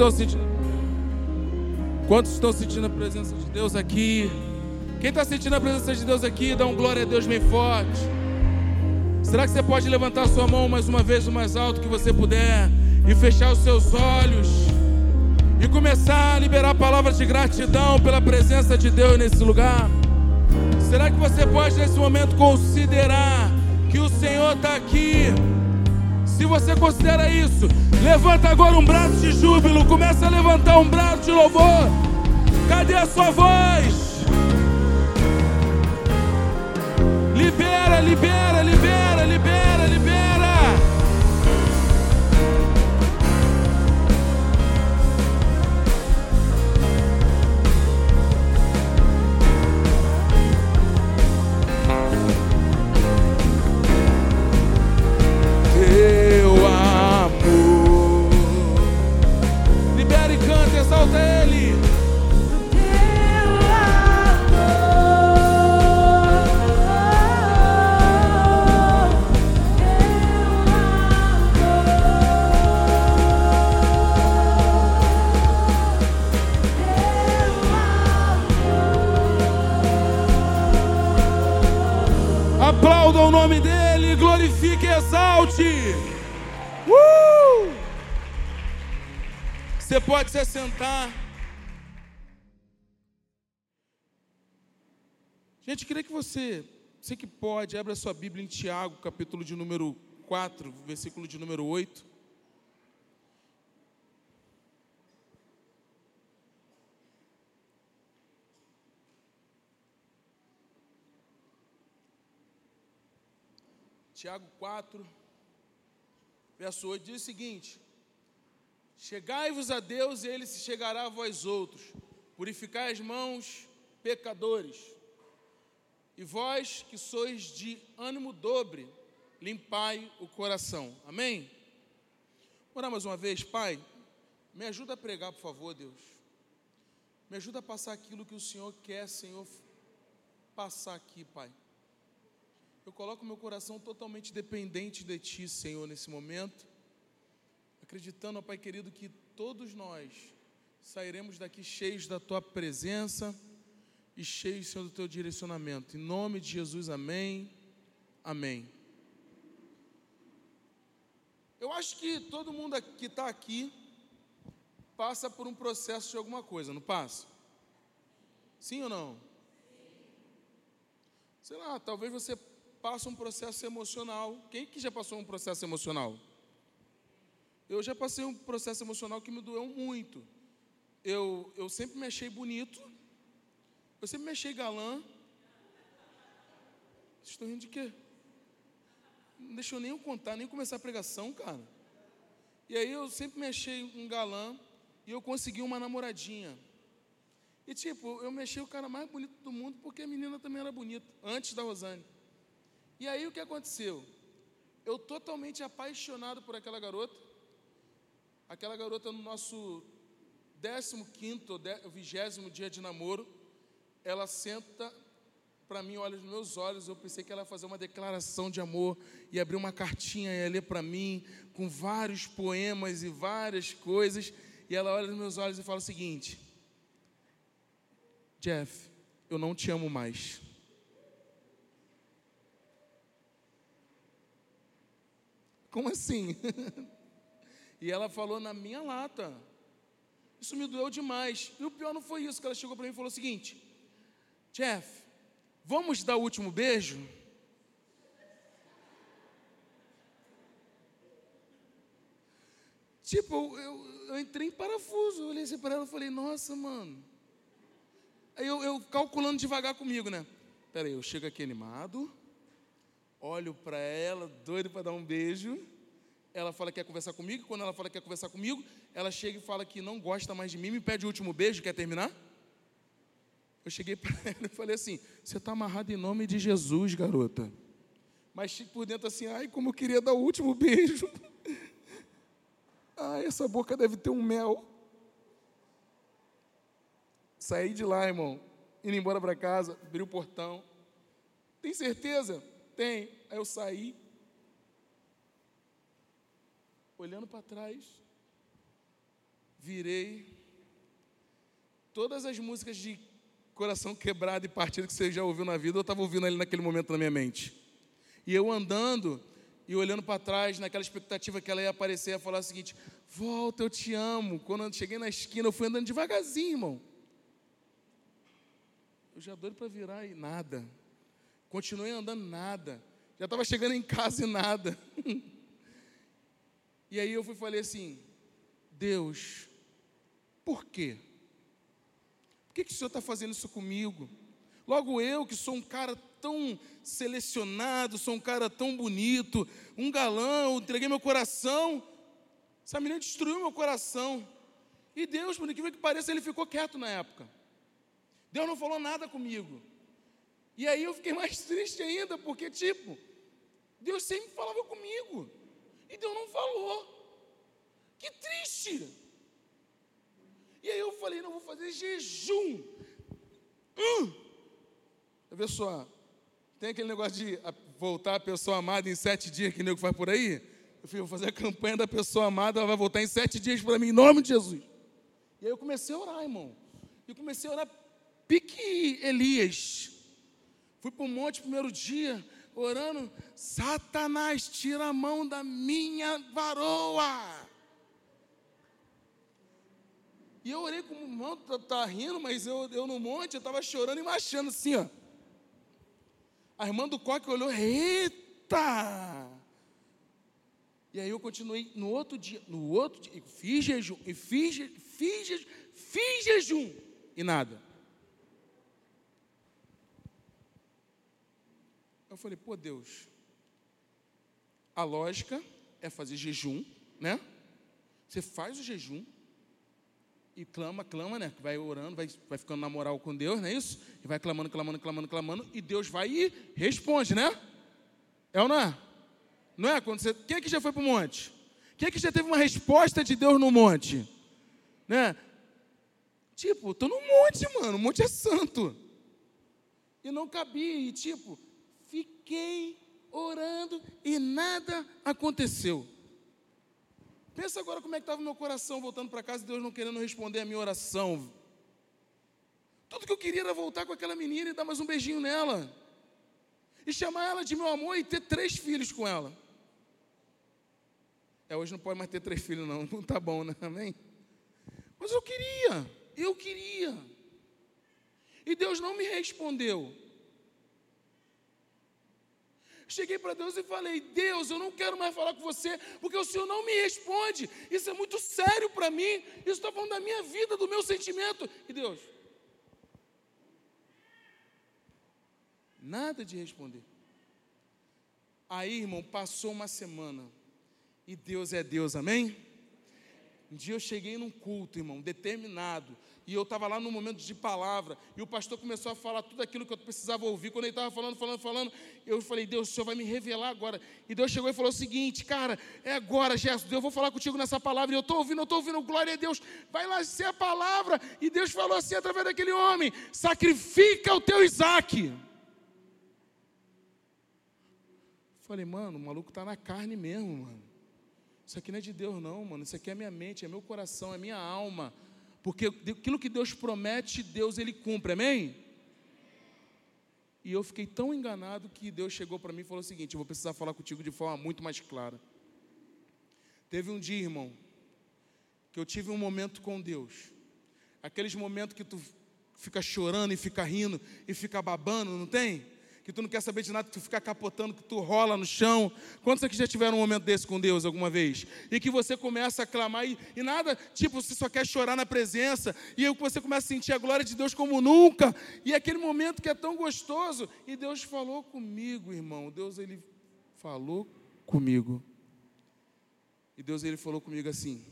estão sentindo? Quantos estão sentindo a presença de Deus aqui? Quem está sentindo a presença de Deus aqui, dá um glória a Deus bem forte. Será que você pode levantar sua mão mais uma vez o mais alto que você puder e fechar os seus olhos e começar a liberar palavras de gratidão pela presença de Deus nesse lugar? Será que você pode nesse momento considerar que o Senhor está aqui? Se você considera isso, levanta agora um braço de júbilo, começa a levantar um braço de louvor. Cadê a sua voz? Libera, libera, assentar. Gente, queria que você, você que pode, abra sua Bíblia em Tiago, capítulo de número 4, versículo de número 8. Tiago 4, verso 8 diz o seguinte: Chegai-vos a Deus e ele se chegará a vós outros. Purificai as mãos, pecadores. E vós que sois de ânimo dobre, limpai o coração. Amém? Orar mais uma vez, Pai. Me ajuda a pregar, por favor, Deus. Me ajuda a passar aquilo que o Senhor quer, Senhor, passar aqui, Pai. Eu coloco meu coração totalmente dependente de Ti, Senhor, nesse momento, acreditando, ó Pai querido, que todos nós sairemos daqui cheios da Tua presença e cheios, Senhor, do Teu direcionamento. Em nome de Jesus, amém. Amém. Eu acho que todo mundo que está aqui passa por um processo de alguma coisa, não passa? Sim ou não? Sei lá, talvez você passa um processo emocional. Quem que já passou um processo emocional? Eu já passei um processo emocional que me doeu muito. Eu, eu sempre me achei bonito. Eu sempre me achei galã. Vocês estão rindo de quê? Não deixou nem eu contar, nem começar a pregação, cara. E aí eu sempre me achei um galã e eu consegui uma namoradinha. E tipo, eu me achei o cara mais bonito do mundo porque a menina também era bonita, antes da Rosane. E aí o que aconteceu? Eu totalmente apaixonado por aquela garota. Aquela garota no nosso 15 ou 20 dia de namoro, ela senta para mim, olha nos meus olhos, eu pensei que ela ia fazer uma declaração de amor e abrir uma cartinha e ia ler para mim com vários poemas e várias coisas, e ela olha nos meus olhos e fala o seguinte: Jeff, eu não te amo mais. Como assim? e ela falou na minha lata. Isso me doeu demais. E o pior não foi isso, que ela chegou para mim e falou o seguinte: Jeff, vamos dar o último beijo? Tipo, eu, eu, eu entrei em parafuso, eu olhei assim para ela e falei, nossa, mano. Aí eu, eu calculando devagar comigo, né? Peraí, eu chego aqui animado, olho para ela, doido para dar um beijo. Ela fala que quer conversar comigo. Quando ela fala que quer conversar comigo, ela chega e fala que não gosta mais de mim, me pede o último beijo, quer terminar? Eu cheguei para ela e falei assim: Você está amarrada em nome de Jesus, garota. Mas por dentro assim, ai, como eu queria dar o último beijo. Ai, essa boca deve ter um mel. Saí de lá, irmão, indo embora para casa, abri o portão. Tem certeza? Tem. Aí eu saí, olhando para trás, virei. Todas as músicas de coração quebrado e partido que você já ouviu na vida, eu estava ouvindo ali naquele momento na minha mente. E eu andando e olhando para trás, naquela expectativa que ela ia aparecer, ia falar o seguinte: Volta, eu te amo. Quando eu cheguei na esquina, eu fui andando devagarzinho, irmão. Eu já doido para virar e nada. Continuei andando nada. Já estava chegando em casa e nada. e aí eu fui falei assim: Deus, por quê? Por que, que o Senhor está fazendo isso comigo? Logo eu, que sou um cara tão selecionado, sou um cara tão bonito, um galã, entreguei meu coração. Essa menina destruiu meu coração. E Deus, por incrível que pareça, ele ficou quieto na época. Deus não falou nada comigo. E aí eu fiquei mais triste ainda, porque, tipo, Deus sempre falava comigo. E Deus não falou. Que triste. E aí eu falei, não vou fazer jejum. Hum. Vê só, tem aquele negócio de voltar a pessoa amada em sete dias que o nego faz por aí? Eu falei, vou fazer a campanha da pessoa amada, ela vai voltar em sete dias para mim, em nome de Jesus. E aí eu comecei a orar, irmão. E comecei a orar pique Elias. Fui para o monte primeiro dia, orando, Satanás, tira a mão da minha varoa. E eu orei com o irmão, tá, tá, rindo, mas eu, eu no monte, eu estava chorando e marchando assim, ó. A irmã do coque olhou, eita! E aí eu continuei no outro dia, no outro dia, fiz jejum, e fiz, fiz, fiz jejum, e nada. Eu falei, pô Deus, a lógica é fazer jejum, né? Você faz o jejum, e clama, clama, né? Vai orando, vai, vai ficando na moral com Deus, não é isso? E vai clamando, clamando, clamando, clamando, e Deus vai e responde, né? É ou não é? Não é? Quando você, quem é que já foi para o monte? Quem é que já teve uma resposta de Deus no monte? Né? Tipo, estou no monte, mano, o monte é santo. E não cabia, e tipo, fiquei orando e nada aconteceu. Pensa agora como é que estava o meu coração voltando para casa e Deus não querendo responder a minha oração. Tudo que eu queria era voltar com aquela menina e dar mais um beijinho nela. E chamar ela de meu amor e ter três filhos com ela. É, hoje não pode mais ter três filhos, não. Não tá bom, né? Amém? Mas eu queria, eu queria. E Deus não me respondeu. Cheguei para Deus e falei: Deus, eu não quero mais falar com você, porque o Senhor não me responde. Isso é muito sério para mim. Isso está falando da minha vida, do meu sentimento. E Deus, nada de responder. Aí, irmão, passou uma semana. E Deus é Deus, amém? Um dia eu cheguei num culto, irmão, determinado. E eu estava lá no momento de palavra. E o pastor começou a falar tudo aquilo que eu precisava ouvir. Quando ele estava falando, falando, falando, eu falei, Deus, o Senhor vai me revelar agora. E Deus chegou e falou o seguinte, cara, é agora, Gerson, eu vou falar contigo nessa palavra. E eu estou ouvindo, eu estou ouvindo, glória a Deus. Vai lá ser a palavra. E Deus falou assim através daquele homem: sacrifica o teu Isaac. Falei, mano, o maluco está na carne mesmo, mano. Isso aqui não é de Deus, não, mano. Isso aqui é minha mente, é meu coração, é minha alma. Porque aquilo que Deus promete, Deus ele cumpre, amém? E eu fiquei tão enganado que Deus chegou para mim e falou o seguinte: eu vou precisar falar contigo de forma muito mais clara. Teve um dia, irmão, que eu tive um momento com Deus. Aqueles momentos que tu fica chorando e fica rindo e fica babando, não tem? Que tu não quer saber de nada, que tu fica capotando, que tu rola no chão. Quantos aqui já tiveram um momento desse com Deus alguma vez? E que você começa a clamar e, e nada, tipo, você só quer chorar na presença, e aí você começa a sentir a glória de Deus como nunca, e aquele momento que é tão gostoso, e Deus falou comigo, irmão. Deus, ele falou comigo. E Deus, ele falou comigo assim: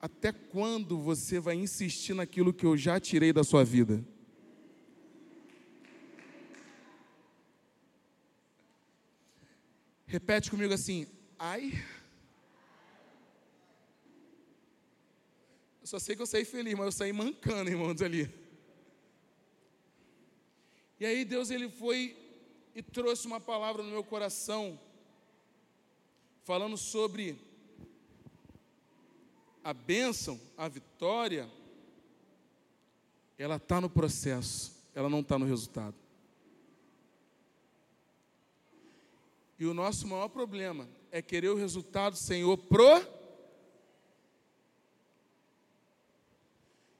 Até quando você vai insistir naquilo que eu já tirei da sua vida? Repete comigo assim: ai. Eu só sei que eu saí feliz, mas eu saí mancando, irmãos, ali. E aí Deus ele foi e trouxe uma palavra no meu coração, falando sobre a bênção, a vitória, ela está no processo, ela não está no resultado. E o nosso maior problema é querer o resultado, Senhor, pro.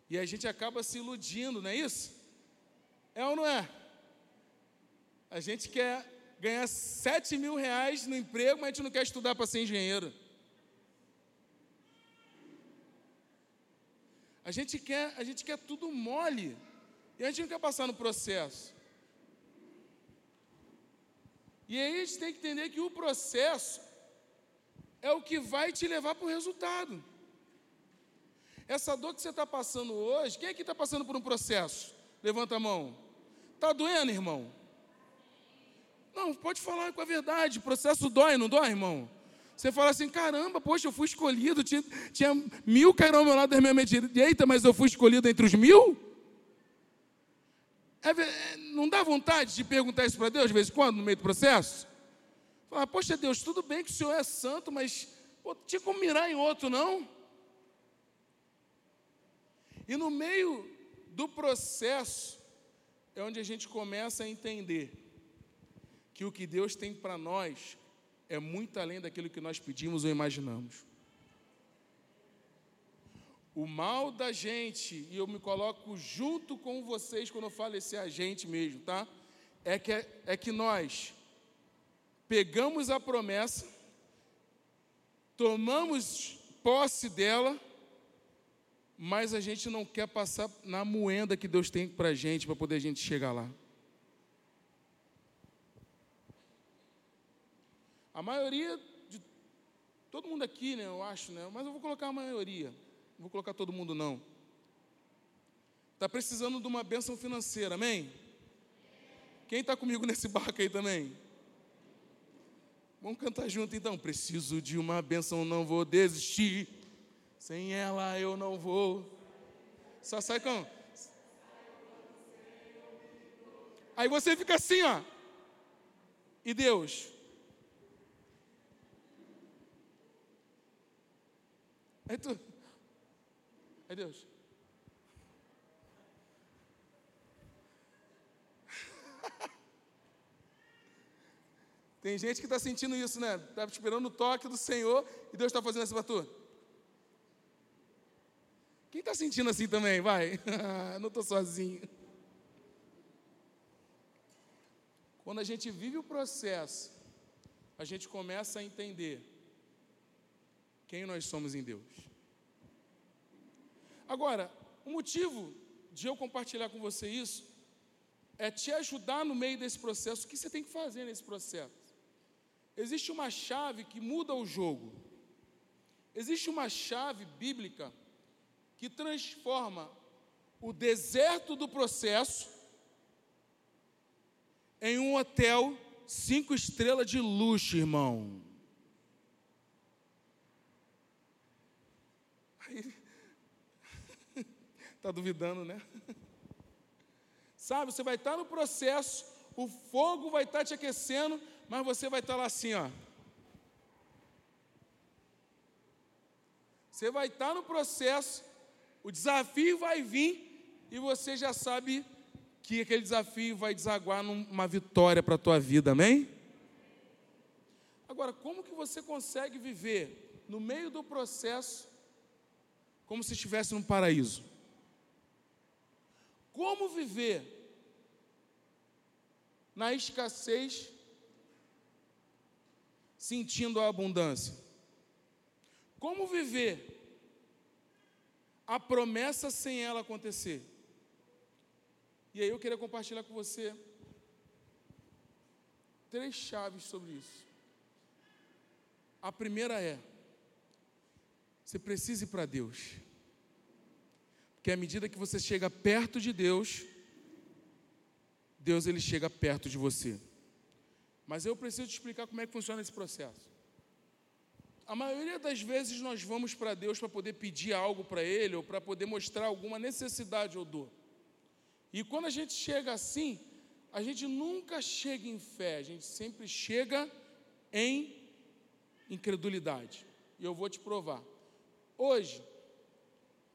E a gente acaba se iludindo, não é isso? É ou não é? A gente quer ganhar 7 mil reais no emprego, mas a gente não quer estudar para ser engenheiro. A gente quer, a gente quer tudo mole. E a gente não quer passar no processo. E aí a gente tem que entender que o processo é o que vai te levar para o resultado. Essa dor que você está passando hoje, quem aqui está passando por um processo? Levanta a mão. Está doendo, irmão? Não, pode falar com a verdade. O processo dói, não dói, irmão? Você fala assim, caramba, poxa, eu fui escolhido, tinha, tinha mil caíram ao meu lado da minha direita, mas eu fui escolhido entre os mil? É, não dá vontade de perguntar isso para Deus de vez em quando, no meio do processo? Falar, poxa Deus, tudo bem que o Senhor é santo, mas pô, tinha como mirar em outro, não? E no meio do processo é onde a gente começa a entender que o que Deus tem para nós é muito além daquilo que nós pedimos ou imaginamos. O mal da gente, e eu me coloco junto com vocês quando eu falo esse agente mesmo, tá? É que, é que nós pegamos a promessa, tomamos posse dela, mas a gente não quer passar na moenda que Deus tem para a gente, para poder a gente chegar lá. A maioria de todo mundo aqui, né, eu acho, né, mas eu vou colocar a maioria, vou colocar todo mundo não. Está precisando de uma bênção financeira, amém? Quem está comigo nesse barco aí também? Vamos cantar junto então. Preciso de uma bênção, não vou desistir. Sem ela eu não vou. Só sai com. Aí você fica assim, ó. E Deus? Aí tu. Aí Deus. Tem gente que está sentindo isso, né? Está esperando o toque do Senhor e Deus está fazendo isso para tu. Quem está sentindo assim também? Vai. Não estou sozinho. Quando a gente vive o processo, a gente começa a entender quem nós somos em Deus. Agora, o motivo de eu compartilhar com você isso é te ajudar no meio desse processo. O que você tem que fazer nesse processo? Existe uma chave que muda o jogo. Existe uma chave bíblica que transforma o deserto do processo em um hotel cinco estrelas de luxo, irmão. Está duvidando, né? Sabe, você vai estar no processo, o fogo vai estar te aquecendo, mas você vai estar lá assim, ó. Você vai estar no processo, o desafio vai vir e você já sabe que aquele desafio vai desaguar numa vitória para a tua vida, amém? Agora, como que você consegue viver no meio do processo como se estivesse num paraíso? Como viver na escassez, sentindo a abundância? Como viver a promessa sem ela acontecer? E aí eu queria compartilhar com você três chaves sobre isso. A primeira é: você precisa ir para Deus que à medida que você chega perto de Deus, Deus ele chega perto de você. Mas eu preciso te explicar como é que funciona esse processo. A maioria das vezes nós vamos para Deus para poder pedir algo para Ele ou para poder mostrar alguma necessidade ou dor. E quando a gente chega assim, a gente nunca chega em fé, a gente sempre chega em incredulidade. E eu vou te provar. Hoje,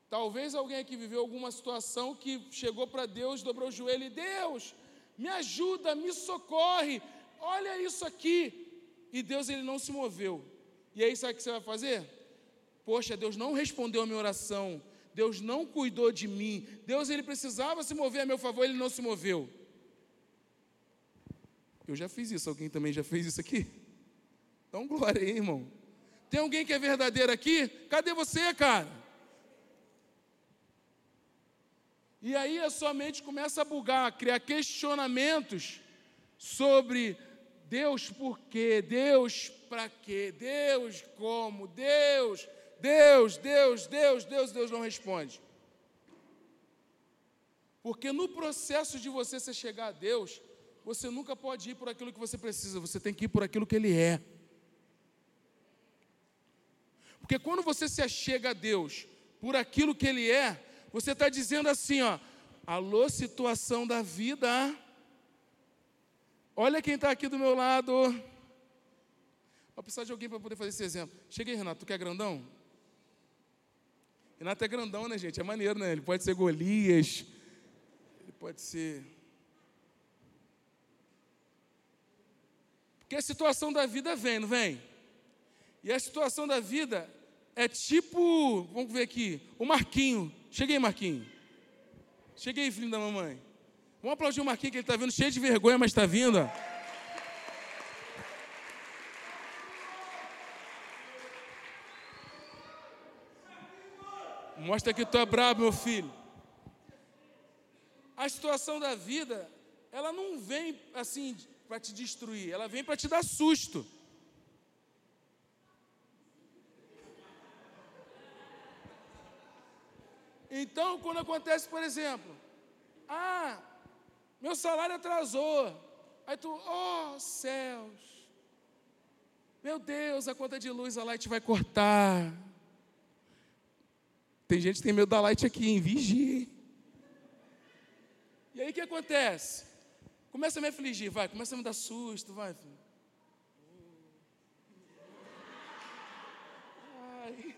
Talvez alguém aqui viveu alguma situação que chegou para Deus, dobrou o joelho e Deus, me ajuda, me socorre, olha isso aqui. E Deus ele não se moveu. E aí sabe o que você vai fazer? Poxa, Deus não respondeu a minha oração. Deus não cuidou de mim. Deus ele precisava se mover a meu favor, ele não se moveu. Eu já fiz isso, alguém também já fez isso aqui? Então glória aí, irmão. Tem alguém que é verdadeiro aqui? Cadê você, cara? E aí a sua mente começa a bugar, a criar questionamentos sobre Deus por quê, Deus para quê, Deus como, Deus, Deus, Deus, Deus, Deus, Deus não responde. Porque no processo de você se chegar a Deus, você nunca pode ir por aquilo que você precisa, você tem que ir por aquilo que Ele é. Porque quando você se achega a Deus por aquilo que Ele é, você está dizendo assim, ó, alô, situação da vida. Olha quem está aqui do meu lado. Vou precisar de alguém para poder fazer esse exemplo. Chega aí, Renato, tu quer grandão? Renato é grandão, né, gente? É maneiro, né? Ele pode ser Golias, ele pode ser. Porque a situação da vida vem, não vem? E a situação da vida é tipo, vamos ver aqui, o Marquinho. Cheguei, Marquinho. Cheguei, filho da mamãe. Vamos aplaudir o Marquinho que ele está vindo cheio de vergonha, mas está vindo. Mostra que tu é brabo, meu filho. A situação da vida, ela não vem assim para te destruir, ela vem para te dar susto. Então, quando acontece, por exemplo, ah, meu salário atrasou. Aí tu, oh céus, meu Deus, a conta de luz, a Light vai cortar. Tem gente que tem medo da Light aqui, em vigia. E aí o que acontece? Começa a me afligir, vai, começa a me dar susto, vai, filho. Ai,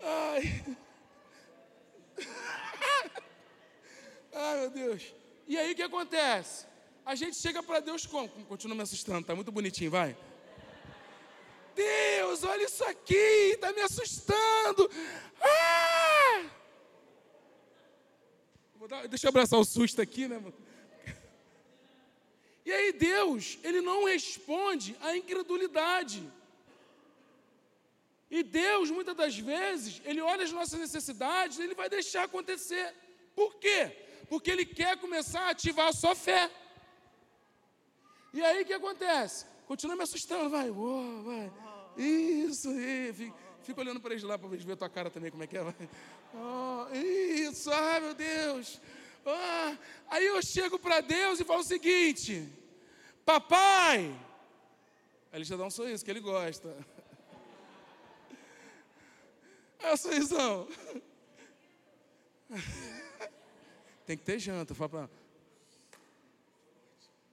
ai. Ai, meu Deus. E aí o que acontece? A gente chega para Deus como? Continua me assustando, tá muito bonitinho, vai. Deus, olha isso aqui, tá me assustando. Ah! Dar, deixa eu abraçar o susto aqui, né, mano? E aí Deus, ele não responde à incredulidade. E Deus, muitas das vezes, ele olha as nossas necessidades, ele vai deixar acontecer. Por quê? Porque ele quer começar a ativar a sua fé. E aí o que acontece? Continua me assustando, vai, oh, vai. Isso, aí. Fico, fico olhando para eles lá para ver a tua cara também, como é que é. Vai. Oh, isso, ai meu Deus. Oh. Aí eu chego para Deus e falo o seguinte: Papai. Aí ele já dá um sorriso, que ele gosta. É o sorrisão. Tem que ter janta. Fala.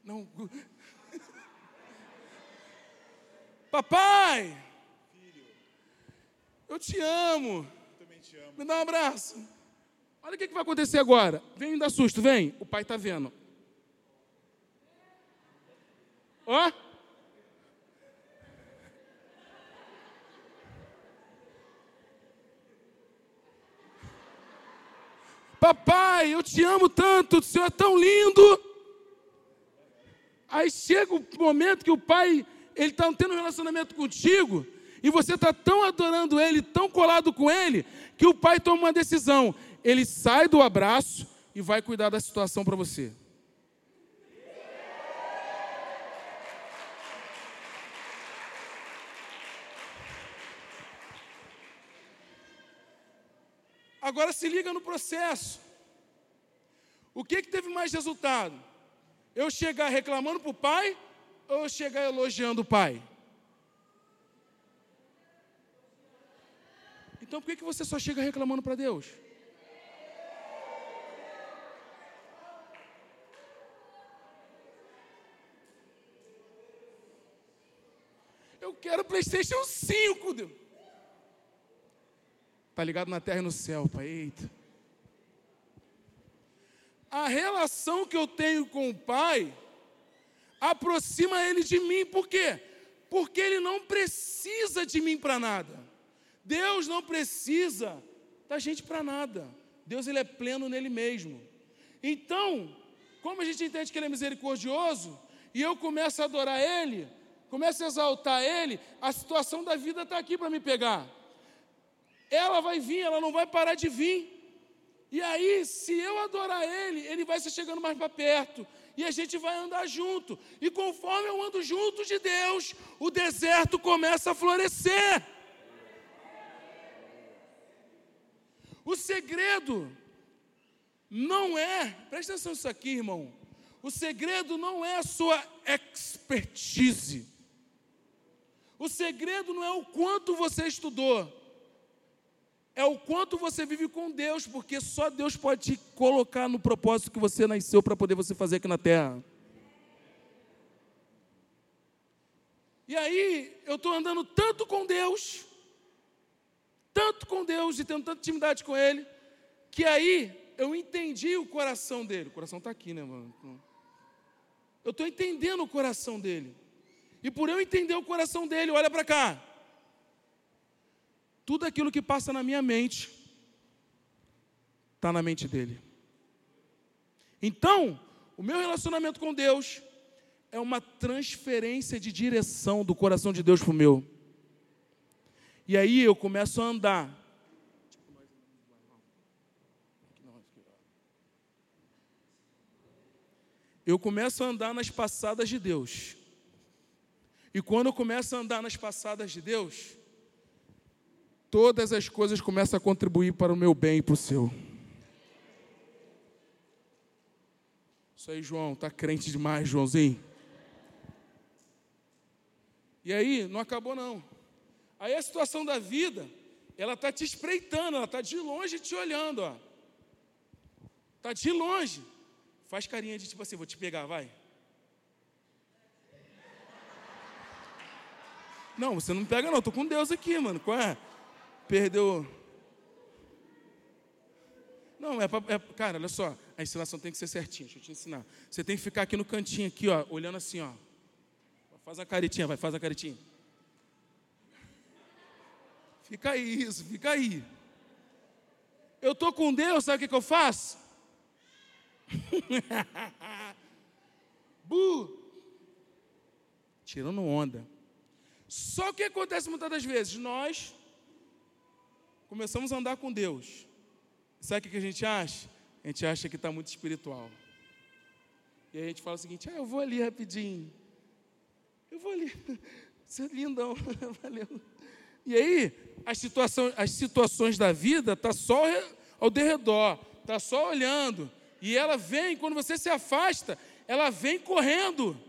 Não. Papai! Filho. Eu te amo. Eu também te amo. Me dá um abraço. Olha o que, que vai acontecer agora. Vem me dar susto, vem. O pai está vendo. Ó. Papai, eu te amo tanto, o Senhor é tão lindo. Aí chega o momento que o pai, ele está tendo um relacionamento contigo, e você está tão adorando ele, tão colado com ele, que o pai toma uma decisão. Ele sai do abraço e vai cuidar da situação para você. Agora se liga no processo. O que, que teve mais resultado? Eu chegar reclamando para o pai ou eu chegar elogiando o pai? Então por que, que você só chega reclamando para Deus? Eu quero PlayStation 5, Deus. Está ligado na terra e no céu, pai. Eita. a relação que eu tenho com o Pai aproxima ele de mim. Por quê? Porque ele não precisa de mim para nada. Deus não precisa da gente para nada. Deus ele é pleno nele mesmo. Então, como a gente entende que ele é misericordioso, e eu começo a adorar ele, começo a exaltar ele, a situação da vida está aqui para me pegar. Ela vai vir, ela não vai parar de vir. E aí, se eu adorar Ele, Ele vai se chegando mais para perto. E a gente vai andar junto. E conforme eu ando junto de Deus, o deserto começa a florescer. O segredo não é, presta atenção nisso aqui, irmão. O segredo não é a sua expertise. O segredo não é o quanto você estudou é o quanto você vive com Deus, porque só Deus pode te colocar no propósito que você nasceu para poder você fazer aqui na terra. E aí, eu estou andando tanto com Deus, tanto com Deus e tendo tanta intimidade com Ele, que aí eu entendi o coração dele. O coração está aqui, né, mano? Eu estou entendendo o coração dele. E por eu entender o coração dele, olha para cá tudo aquilo que passa na minha mente está na mente dele. Então, o meu relacionamento com Deus é uma transferência de direção do coração de Deus para o meu. E aí eu começo a andar. Eu começo a andar nas passadas de Deus. E quando eu começo a andar nas passadas de Deus, todas as coisas começam a contribuir para o meu bem e para o seu. Isso aí, João, tá crente demais, Joãozinho. E aí, não acabou não. Aí a situação da vida, ela tá te espreitando, ela tá de longe te olhando, ó. Tá de longe. Faz carinha de tipo assim, vou te pegar, vai. Não, você não pega não, tô com Deus aqui, mano. Qual é? Perdeu. Não, é, pra, é Cara, olha só, a ensinação tem que ser certinha, deixa eu te ensinar. Você tem que ficar aqui no cantinho, aqui, ó, olhando assim, ó. Faz a caretinha, vai, faz a caretinha. Fica aí, isso, fica aí. Eu estou com Deus, sabe o que, que eu faço? Bu! Tirando onda. Só que acontece muitas das vezes? Nós começamos a andar com Deus. Sabe o que a gente acha? A gente acha que está muito espiritual. E aí a gente fala o seguinte: ah, eu vou ali rapidinho. Eu vou ali. Você é lindão. Valeu. E aí, as situações, as situações da vida tá só ao derredor, tá só olhando. E ela vem, quando você se afasta, ela vem correndo.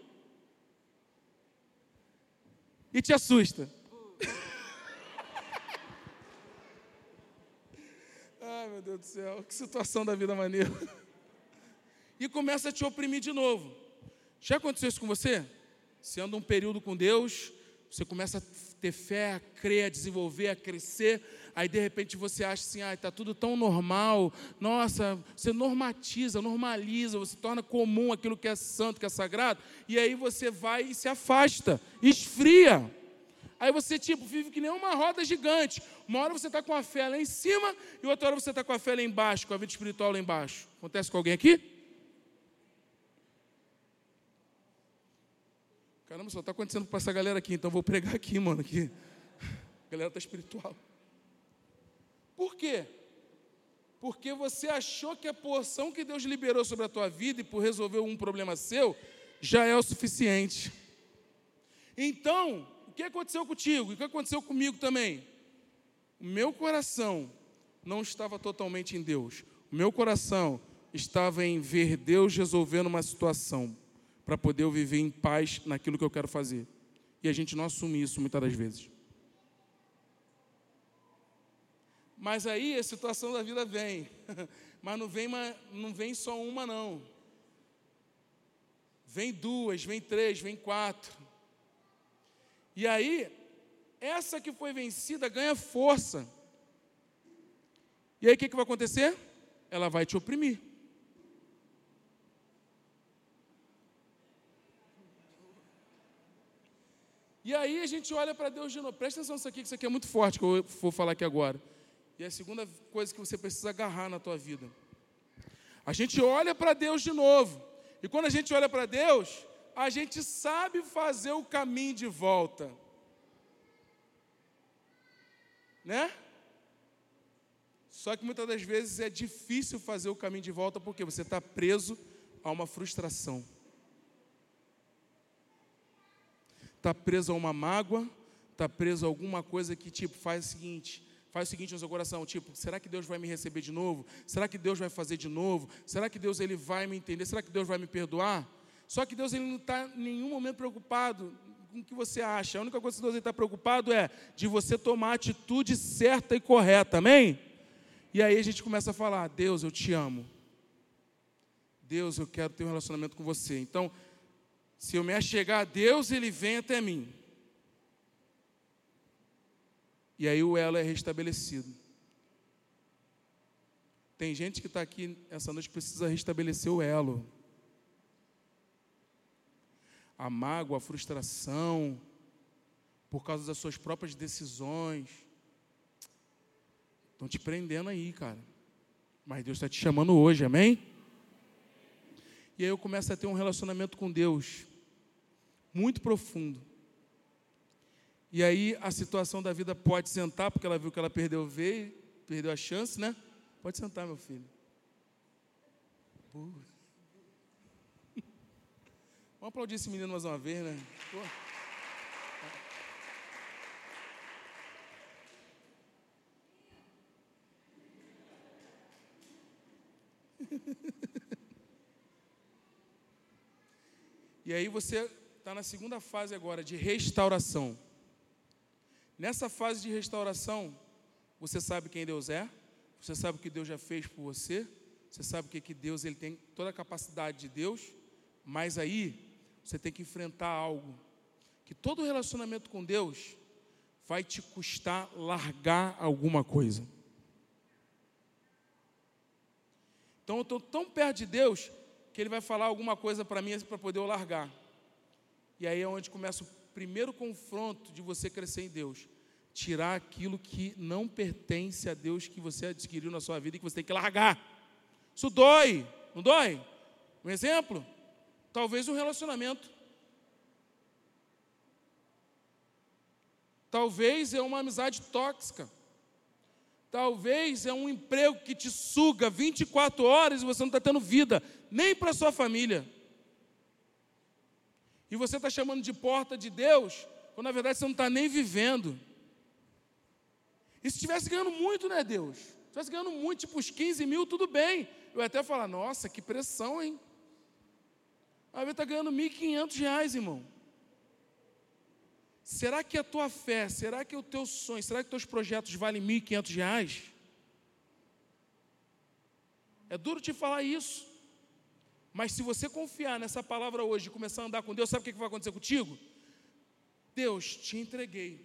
E te assusta. Meu Deus do céu, que situação da vida maneira. E começa a te oprimir de novo. Já aconteceu isso com você? Você anda um período com Deus, você começa a ter fé, a crer, a desenvolver, a crescer, aí de repente você acha assim, ah, está tudo tão normal, nossa, você normatiza, normaliza, você torna comum aquilo que é santo, que é sagrado, e aí você vai e se afasta, esfria. Aí você, tipo, vive que nem uma roda gigante. Uma hora você está com a fé lá em cima e outra hora você está com a fé lá embaixo, com a vida espiritual lá embaixo. Acontece com alguém aqui? Caramba, só está acontecendo com essa galera aqui, então vou pregar aqui, mano. Aqui. A galera está espiritual. Por quê? Porque você achou que a porção que Deus liberou sobre a tua vida e por resolver um problema seu já é o suficiente. Então, o que aconteceu contigo? O que aconteceu comigo também? O meu coração não estava totalmente em Deus. O meu coração estava em ver Deus resolvendo uma situação para poder eu viver em paz naquilo que eu quero fazer. E a gente não assume isso muitas das vezes. Mas aí a situação da vida vem. Mas não vem, uma, não vem só uma, não. Vem duas, vem três, vem quatro. E aí, essa que foi vencida ganha força. E aí o que, que vai acontecer? Ela vai te oprimir. E aí a gente olha para Deus de novo. Presta atenção nisso aqui, que isso aqui é muito forte que eu vou falar aqui agora. E é a segunda coisa que você precisa agarrar na tua vida. A gente olha para Deus de novo. E quando a gente olha para Deus, a gente sabe fazer o caminho de volta. Né? Só que muitas das vezes é difícil fazer o caminho de volta porque você está preso a uma frustração. Está preso a uma mágoa, está preso a alguma coisa que tipo faz o seguinte, faz o seguinte no seu coração, tipo, será que Deus vai me receber de novo? Será que Deus vai fazer de novo? Será que Deus ele vai me entender? Será que Deus vai me perdoar? Só que Deus ele não está em nenhum momento preocupado com o que você acha. A única coisa que Deus está preocupado é de você tomar a atitude certa e correta, amém? E aí a gente começa a falar: Deus, eu te amo. Deus, eu quero ter um relacionamento com você. Então, se eu me achegar a Deus, Ele vem até mim. E aí o elo é restabelecido. Tem gente que está aqui essa noite precisa restabelecer o elo a mágoa, a frustração, por causa das suas próprias decisões. Estão te prendendo aí, cara. Mas Deus está te chamando hoje, amém? E aí eu começo a ter um relacionamento com Deus muito profundo. E aí a situação da vida pode sentar, porque ela viu que ela perdeu veio, perdeu a chance, né? Pode sentar, meu filho. Putz. Vamos aplaudir esse menino mais uma vez, né? E aí você está na segunda fase agora de restauração. Nessa fase de restauração, você sabe quem Deus é, você sabe o que Deus já fez por você, você sabe o que, que Deus ele tem toda a capacidade de Deus, mas aí você tem que enfrentar algo que todo relacionamento com Deus vai te custar largar alguma coisa. Então eu estou tão perto de Deus que Ele vai falar alguma coisa para mim para poder eu largar. E aí é onde começa o primeiro confronto de você crescer em Deus. Tirar aquilo que não pertence a Deus que você adquiriu na sua vida e que você tem que largar. Isso dói, não dói? Um exemplo? Talvez um relacionamento. Talvez é uma amizade tóxica. Talvez é um emprego que te suga 24 horas e você não está tendo vida, nem para sua família. E você está chamando de porta de Deus, quando na verdade você não está nem vivendo. E se estivesse ganhando muito, né, Deus? Se estivesse ganhando muito, tipo os 15 mil, tudo bem. Eu até falar, nossa, que pressão, hein? A está ganhando 1.500 reais, irmão. Será que a tua fé, será que o teu sonho, será que teus projetos valem 1.500 reais? É duro te falar isso. Mas se você confiar nessa palavra hoje e começar a andar com Deus, sabe o que vai acontecer contigo? Deus, te entreguei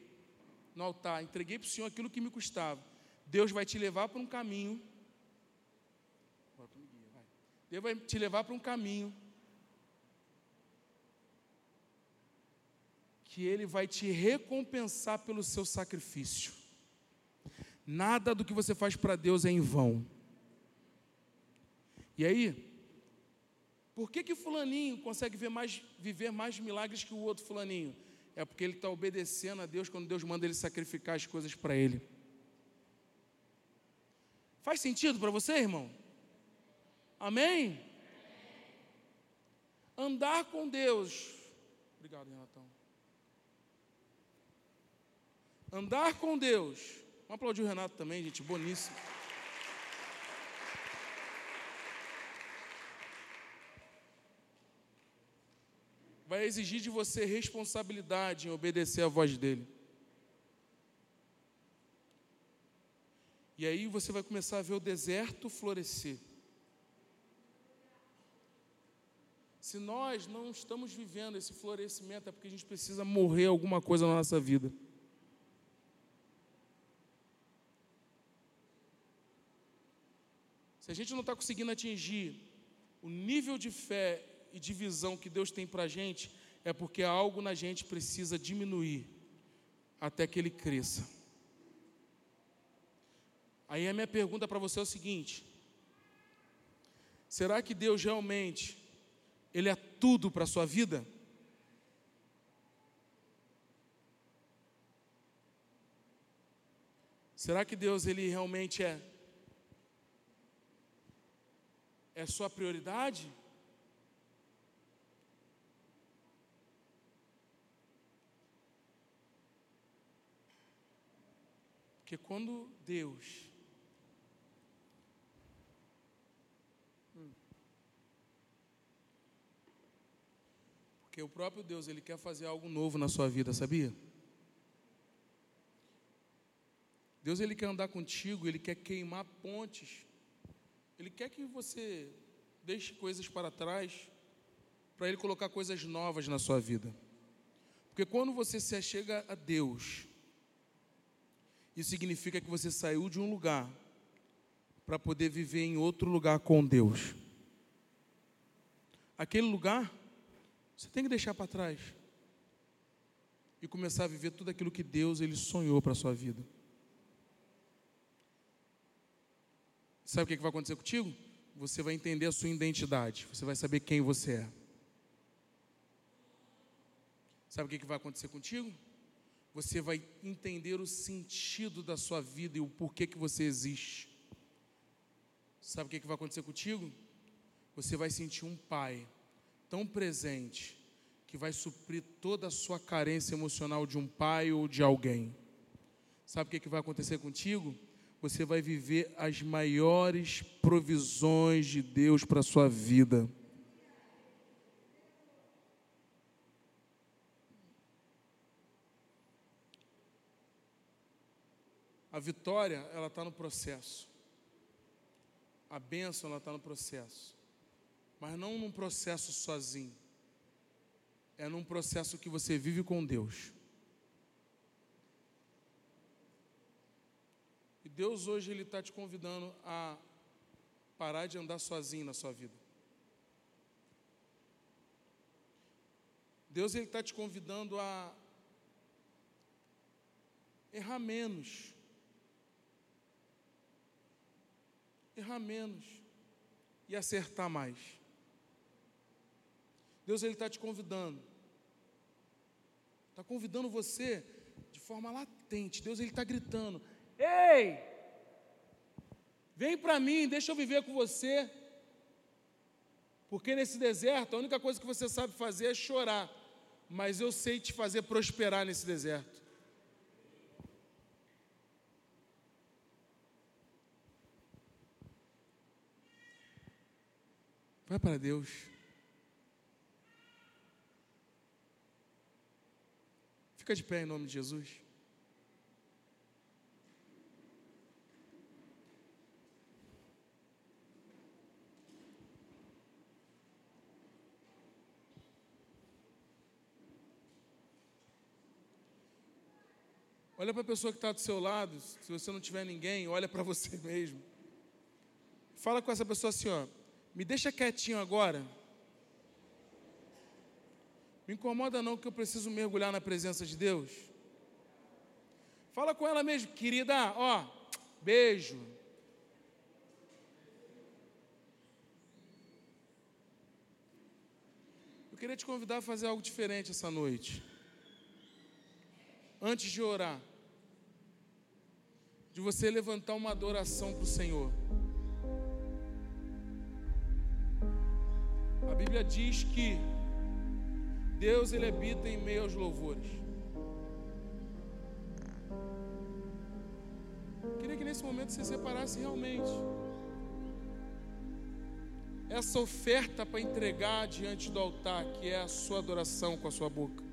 no altar, entreguei para o Senhor aquilo que me custava. Deus vai te levar para um caminho. Deus vai te levar para um caminho que Ele vai te recompensar pelo seu sacrifício. Nada do que você faz para Deus é em vão. E aí, por que que fulaninho consegue ver mais, viver mais milagres que o outro fulaninho? É porque ele está obedecendo a Deus quando Deus manda ele sacrificar as coisas para ele. Faz sentido para você, irmão? Amém? Andar com Deus. Obrigado, Renatão. Andar com Deus. Vamos aplaudir o Renato também, gente, boníssimo. Vai exigir de você responsabilidade em obedecer à voz dele. E aí você vai começar a ver o deserto florescer. Se nós não estamos vivendo esse florescimento, é porque a gente precisa morrer alguma coisa na nossa vida. Se a gente não está conseguindo atingir o nível de fé e de visão que Deus tem para a gente, é porque algo na gente precisa diminuir até que ele cresça. Aí a minha pergunta para você é o seguinte: será que Deus realmente ele é tudo para a sua vida? Será que Deus ele realmente é é sua prioridade? Porque quando Deus Porque o próprio Deus, ele quer fazer algo novo na sua vida, sabia? Deus ele quer andar contigo, ele quer queimar pontes. Ele quer que você deixe coisas para trás para ele colocar coisas novas na sua vida. Porque quando você se achega a Deus, isso significa que você saiu de um lugar para poder viver em outro lugar com Deus. Aquele lugar você tem que deixar para trás e começar a viver tudo aquilo que Deus ele sonhou para a sua vida. Sabe o que vai acontecer contigo? Você vai entender a sua identidade, você vai saber quem você é. Sabe o que vai acontecer contigo? Você vai entender o sentido da sua vida e o porquê que você existe. Sabe o que vai acontecer contigo? Você vai sentir um pai tão presente que vai suprir toda a sua carência emocional de um pai ou de alguém. Sabe o que, vai acontecer contigo? Você vai viver as maiores provisões de Deus para a sua vida. A vitória, ela está no processo. A bênção, ela está no processo mas não num processo sozinho. É num processo que você vive com Deus. Deus hoje Ele está te convidando a parar de andar sozinho na sua vida. Deus Ele está te convidando a errar menos. Errar menos e acertar mais. Deus ele está te convidando. Está convidando você de forma latente. Deus ele está gritando: Ei! Vem para mim, deixa eu viver com você. Porque nesse deserto a única coisa que você sabe fazer é chorar. Mas eu sei te fazer prosperar nesse deserto. Vai para Deus. Fica de pé em nome de Jesus. Olha para a pessoa que está do seu lado, se você não tiver ninguém, olha para você mesmo. Fala com essa pessoa assim, ó, me deixa quietinho agora. Me incomoda não que eu preciso mergulhar na presença de Deus. Fala com ela mesmo, querida, ó, beijo. Eu queria te convidar a fazer algo diferente essa noite. Antes de orar, de você levantar uma adoração para o Senhor. A Bíblia diz que Deus ele habita em meio aos louvores. Queria que nesse momento você separasse realmente essa oferta para entregar diante do altar, que é a sua adoração com a sua boca.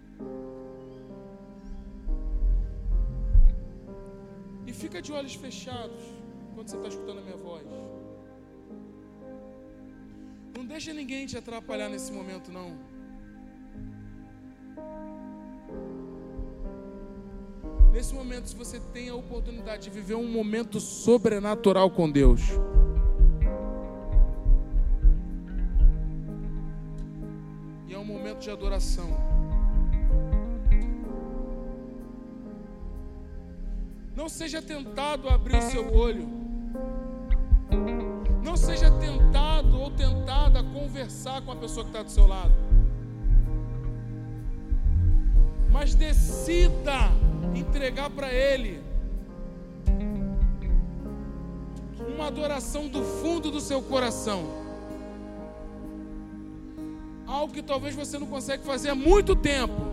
Fica de olhos fechados quando você está escutando a minha voz. Não deixa ninguém te atrapalhar nesse momento, não. Nesse momento, se você tem a oportunidade de viver um momento sobrenatural com Deus, e é um momento de adoração. Não seja tentado a abrir o seu olho. Não seja tentado ou tentada a conversar com a pessoa que está do seu lado. Mas decida entregar para Ele uma adoração do fundo do seu coração. Algo que talvez você não consegue fazer há muito tempo.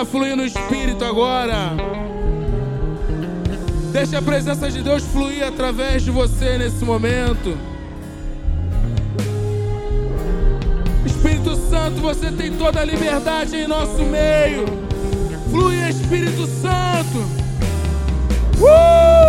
A fluir no Espírito agora? Deixe a presença de Deus fluir através de você nesse momento. Espírito Santo, você tem toda a liberdade em nosso meio. Flui, Espírito Santo. Uh!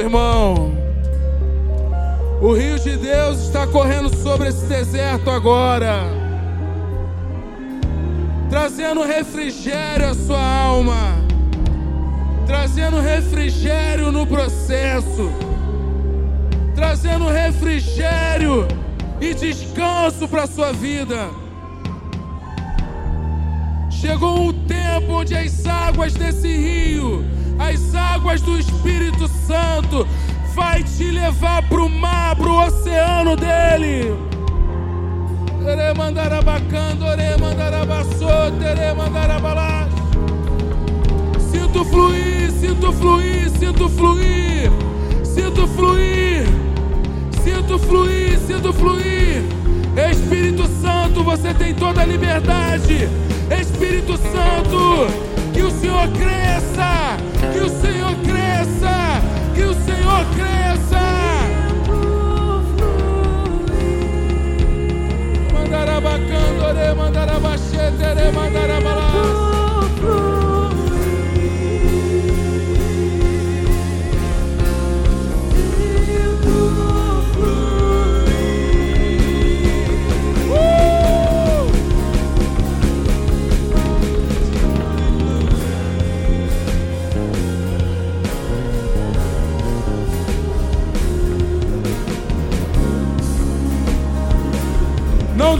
Irmão. O rio de Deus está correndo sobre esse deserto agora, trazendo refrigério à sua alma, trazendo refrigério no processo, trazendo refrigério e descanso para a sua vida. Chegou um tempo onde as águas desse rio as águas do Espírito Santo vai te levar para o mar, para o oceano dele. Sinto fluir, sinto fluir, sinto fluir, sinto fluir, sinto fluir, sinto fluir. Espírito Santo, você tem toda a liberdade. Espírito Santo, que o Senhor cresça, que o Senhor cresça, cresça. Mandarabacandore, mandarabachere, mandarabalás.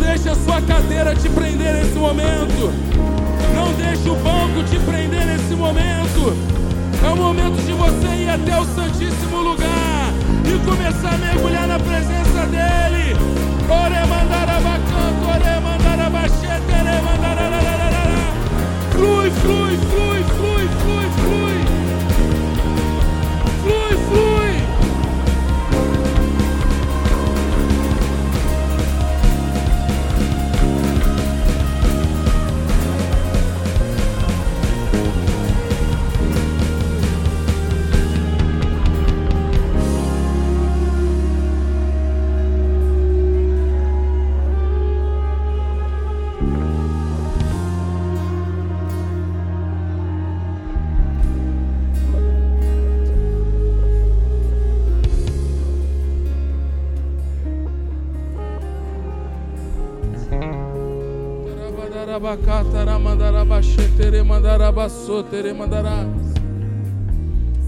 Deixe a sua cadeira te prender nesse momento. Não deixe o banco te prender nesse momento. É o momento de você ir até o Santíssimo Lugar e começar a mergulhar na presença dEle. Ore mandarabacanto, ore mandarabachete, ore mandararararara. Flui, flui, flui, flui, flui, flui. Flui,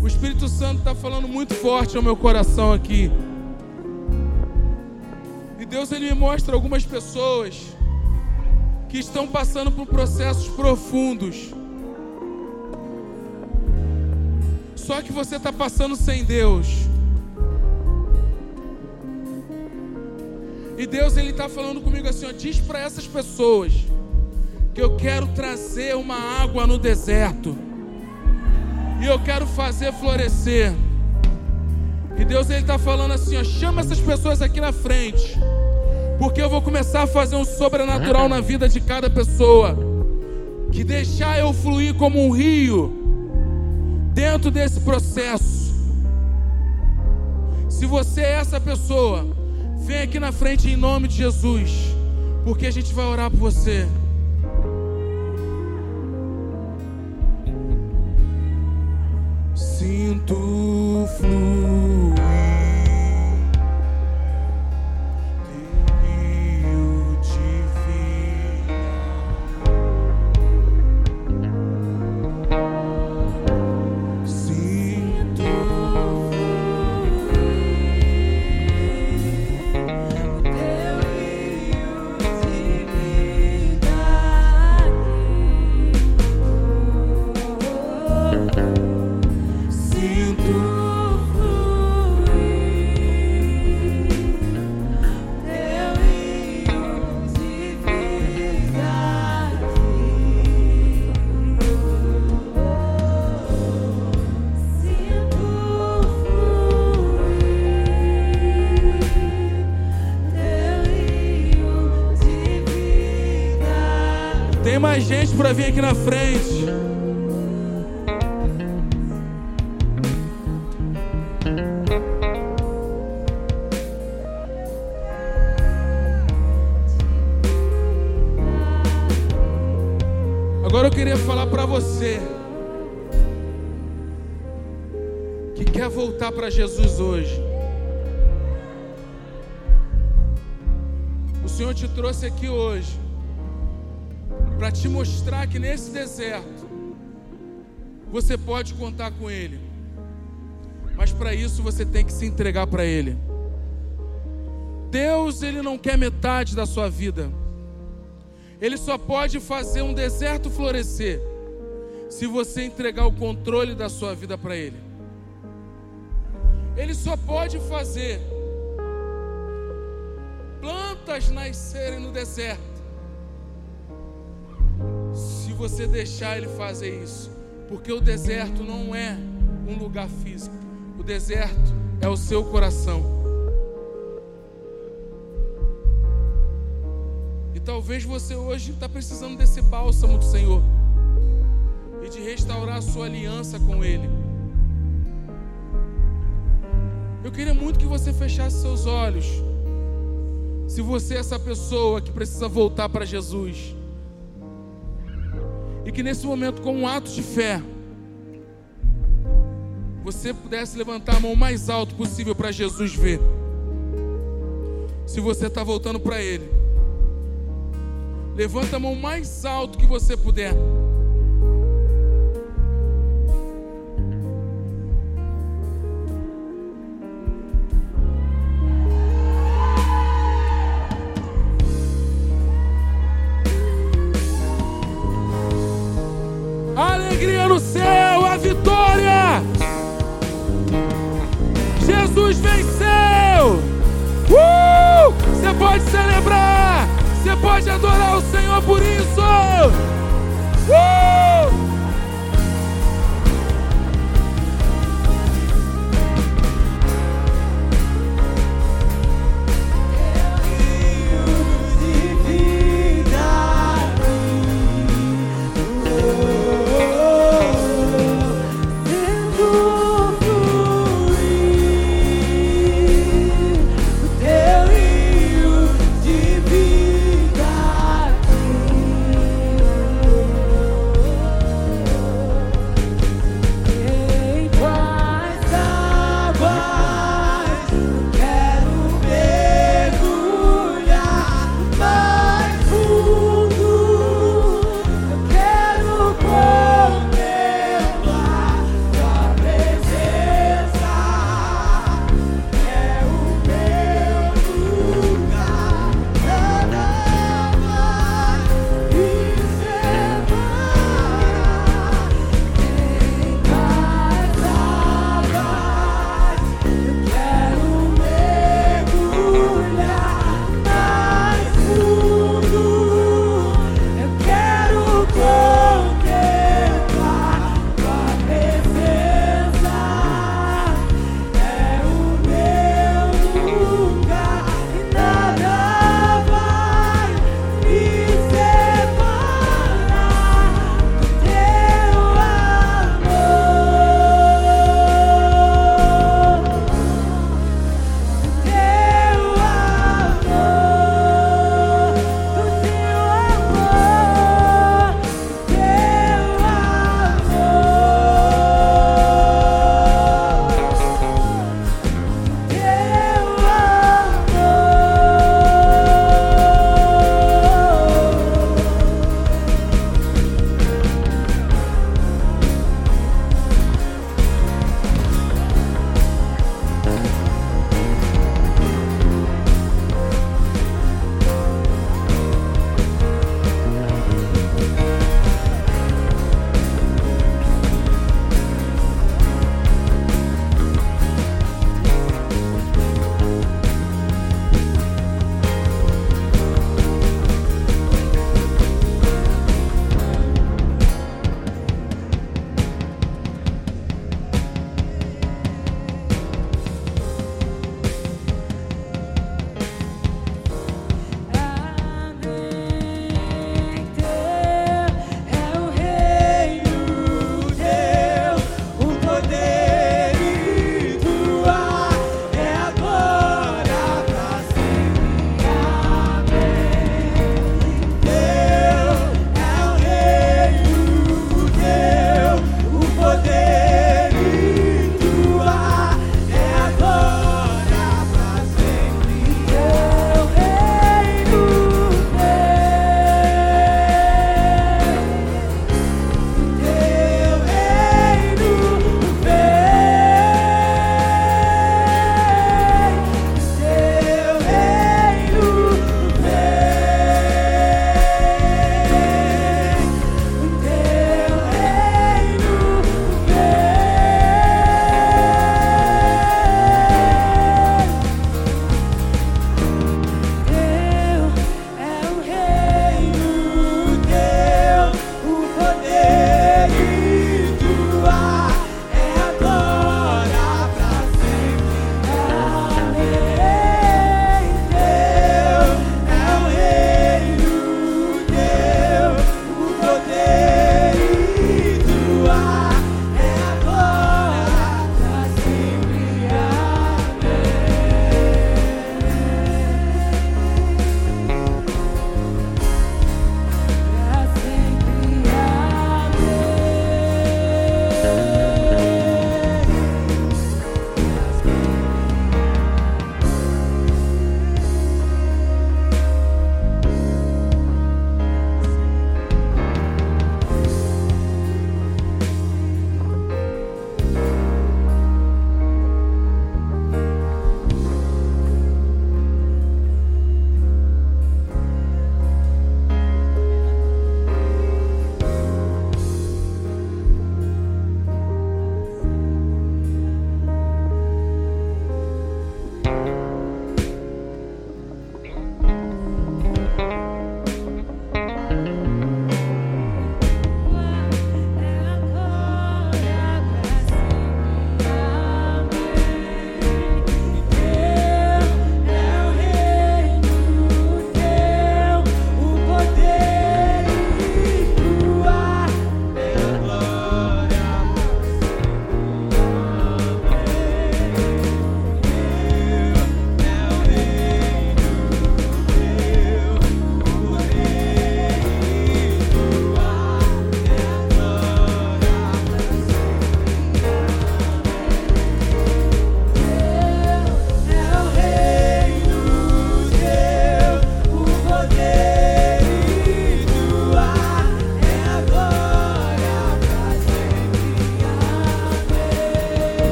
O Espírito Santo está falando muito forte ao meu coração aqui. E Deus ele me mostra algumas pessoas que estão passando por processos profundos. Só que você está passando sem Deus. E Deus ele está falando comigo assim, ó, diz para essas pessoas que eu quero trazer uma água no deserto. E eu quero fazer florescer. E Deus ele está falando assim: ó, chama essas pessoas aqui na frente, porque eu vou começar a fazer um sobrenatural na vida de cada pessoa, que deixar eu fluir como um rio dentro desse processo. Se você é essa pessoa, vem aqui na frente em nome de Jesus, porque a gente vai orar por você. Sinto fluir. Vir aqui na frente. Pode contar com Ele. Mas para isso você tem que se entregar para Ele. Deus, Ele não quer metade da sua vida. Ele só pode fazer um deserto florescer se você entregar o controle da sua vida para Ele. Ele só pode fazer plantas nascerem no deserto se você deixar Ele fazer isso, porque o deserto não é um lugar físico, o deserto é o seu coração. E talvez você hoje está precisando desse bálsamo do Senhor e de restaurar a sua aliança com Ele. Eu queria muito que você fechasse seus olhos. Se você é essa pessoa que precisa voltar para Jesus, e que nesse momento, com um ato de fé, você pudesse levantar a mão mais alto possível para Jesus ver. Se você está voltando para Ele, levanta a mão mais alto que você puder. pode adorar o Senhor por isso. Uh!